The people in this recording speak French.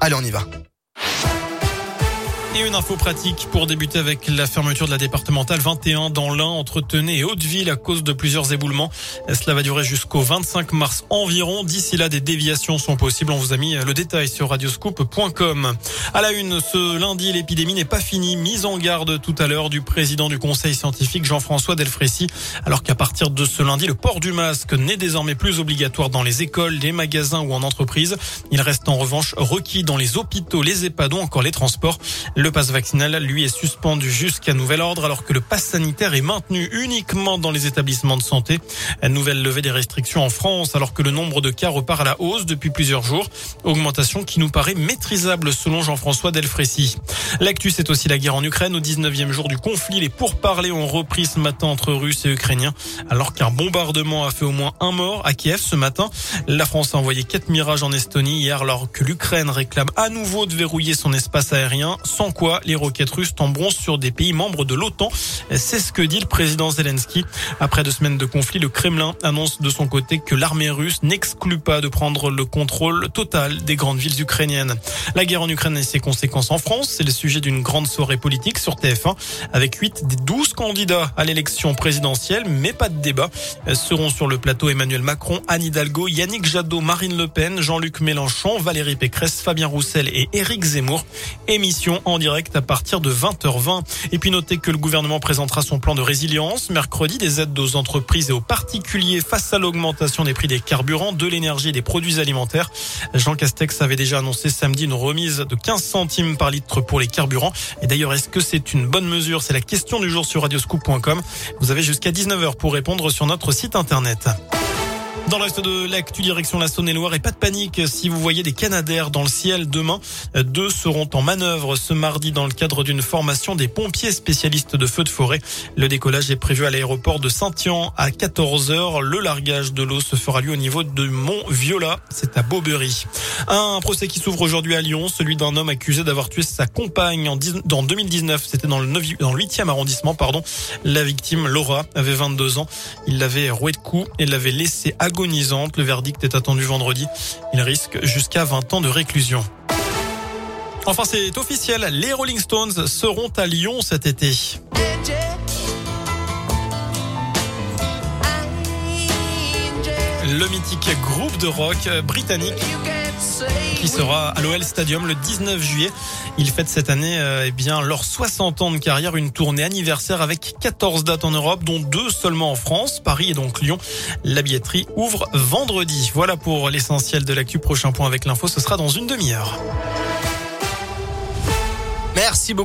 Allez, on y va. Et une info pratique pour débuter avec la fermeture de la départementale 21 dans l'Ain entre Tenay et Hauteville à cause de plusieurs éboulements. Cela va durer jusqu'au 25 mars environ. D'ici là, des déviations sont possibles. On vous a mis le détail sur radioscoop.com. À la une, ce lundi, l'épidémie n'est pas finie. Mise en garde tout à l'heure du président du conseil scientifique Jean-François Delfrécy. Alors qu'à partir de ce lundi, le port du masque n'est désormais plus obligatoire dans les écoles, les magasins ou en entreprise. Il reste en revanche requis dans les hôpitaux, les EHPAD ou encore les transports. Le passe vaccinal, lui, est suspendu jusqu'à nouvel ordre alors que le passe sanitaire est maintenu uniquement dans les établissements de santé. Nouvelle levée des restrictions en France alors que le nombre de cas repart à la hausse depuis plusieurs jours. Augmentation qui nous paraît maîtrisable selon Jean-François Delfrécy. L'actu, c'est aussi la guerre en Ukraine. Au 19e jour du conflit, les pourparlers ont repris ce matin entre Russes et Ukrainiens alors qu'un bombardement a fait au moins un mort à Kiev ce matin. La France a envoyé quatre mirages en Estonie hier alors que l'Ukraine réclame à nouveau de verrouiller son espace aérien sans quoi les roquettes russes tomberont sur des pays membres de l'OTAN. C'est ce que dit le président Zelensky. Après deux semaines de conflit, le Kremlin annonce de son côté que l'armée russe n'exclut pas de prendre le contrôle total des grandes villes ukrainiennes. La guerre en Ukraine et ses conséquences en France, c'est le sujet d'une grande soirée politique sur TF1 avec 8 des 12 candidats à l'élection présidentielle, mais pas de débat. Seront sur le plateau Emmanuel Macron, Anne Hidalgo, Yannick Jadot, Marine Le Pen, Jean-Luc Mélenchon, Valérie Pécresse, Fabien Roussel et Éric Zemmour. Émission en direct à partir de 20h20. Et puis notez que le gouvernement présentera son plan de résilience. Mercredi, des aides aux entreprises et aux particuliers face à l'augmentation des prix des carburants, de l'énergie et des produits alimentaires. Jean Castex avait déjà annoncé samedi une remise de 15 centimes par litre pour les Et d'ailleurs, est-ce que c'est une bonne mesure? C'est la question du jour sur radioscoop.com. Vous avez jusqu'à 19h pour répondre sur notre site internet. Dans le reste de l'actu direction la Saône-et-Loire et pas de panique si vous voyez des canadaires dans le ciel demain. Deux seront en manœuvre ce mardi dans le cadre d'une formation des pompiers spécialistes de feux de forêt. Le décollage est prévu à l'aéroport de Saint-Yan à 14h. Le largage de l'eau se fera lui au niveau de Mont-Viola. C'est à Beaubery. Un procès qui s'ouvre aujourd'hui à Lyon, celui d'un homme accusé d'avoir tué sa compagne en, en 2019. C'était dans le 9, dans le 8e arrondissement, pardon. La victime, Laura, avait 22 ans. Il l'avait roué de coups et l'avait laissé à Le verdict est attendu vendredi. Il risque jusqu'à 20 ans de réclusion. Enfin, c'est officiel. Les Rolling Stones seront à Lyon cet été. Le mythique groupe de rock britannique qui sera à l'OL Stadium le 19 juillet. Ils fêtent cette année euh, eh bien leurs 60 ans de carrière, une tournée anniversaire avec 14 dates en Europe, dont deux seulement en France, Paris et donc Lyon. La billetterie ouvre vendredi. Voilà pour l'essentiel de l'actu. Prochain point avec l'info, ce sera dans une demi-heure. Merci beaucoup.